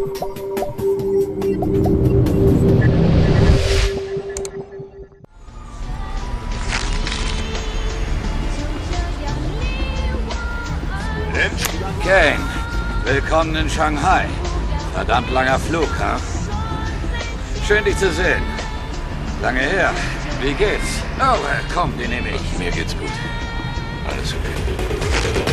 Kane, willkommen in Shanghai. Verdammt langer Flug, ha? Schön, dich zu sehen. Lange her. Wie geht's? Oh, äh, komm, den nehme ich. Mir geht's gut. Alles okay.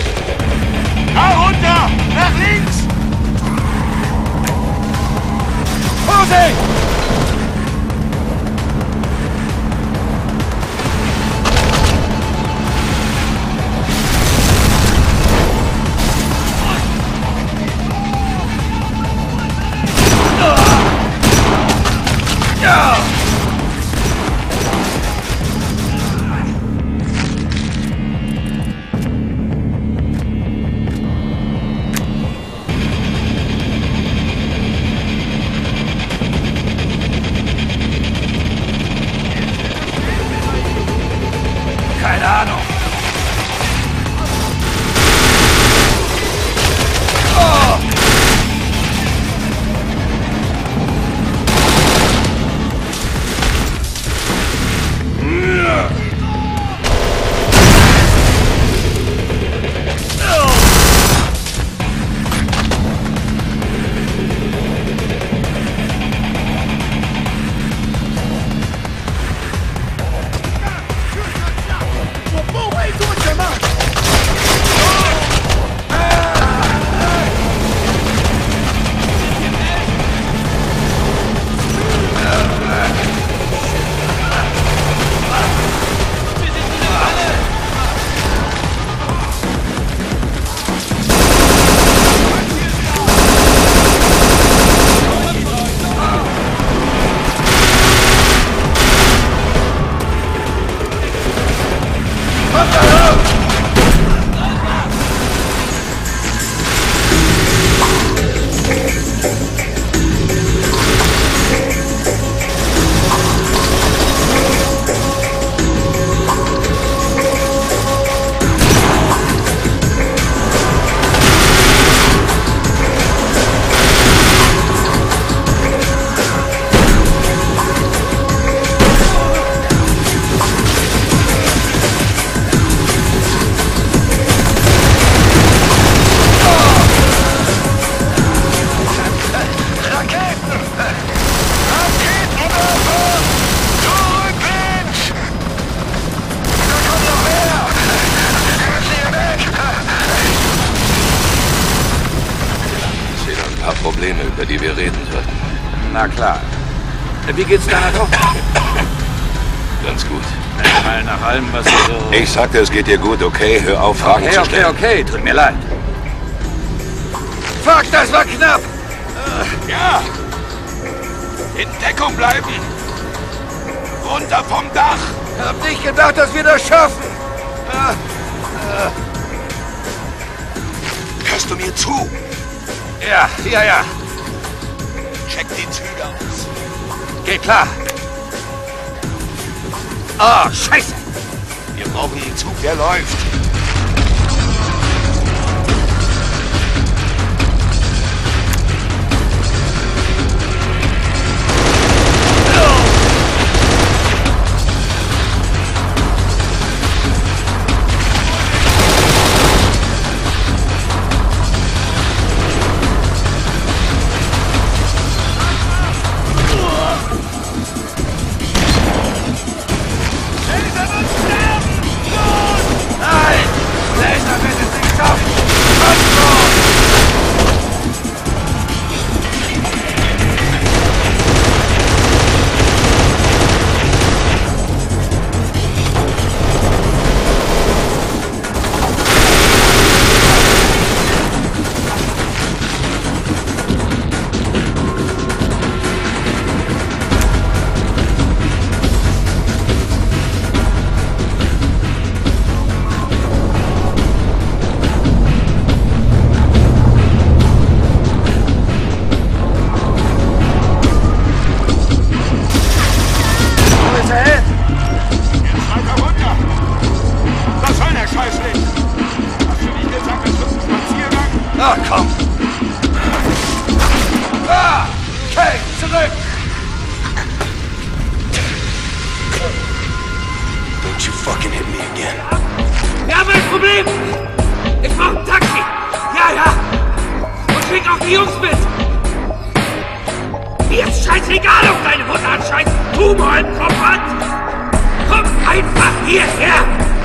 verano. Probleme, über die wir reden sollten. Na klar. Wie geht's deiner Tochter? Ganz gut. Mal nach allem, was du so... Ich sagte, es geht dir gut, okay? Hör auf, Fragen Okay, zu okay, stellen. okay. Tut mir leid. Fuck, das war knapp. Ja! In Deckung bleiben! Runter vom Dach! Hab nicht gedacht, dass wir das schaffen. Hörst du mir zu? Ja, ja, ja. Check die Züge aus. Geht klar. Oh, scheiße. Wir brauchen einen Zug, der läuft. fucking hit me again. Wir haben ein Problem! Ich brauche ein Taxi! Ja, ja! Und schick auch die Jungs mit! Mir ist scheißegal, ob deine Mutter einen scheiß Tumor im Kopf hat! Komm einfach hierher!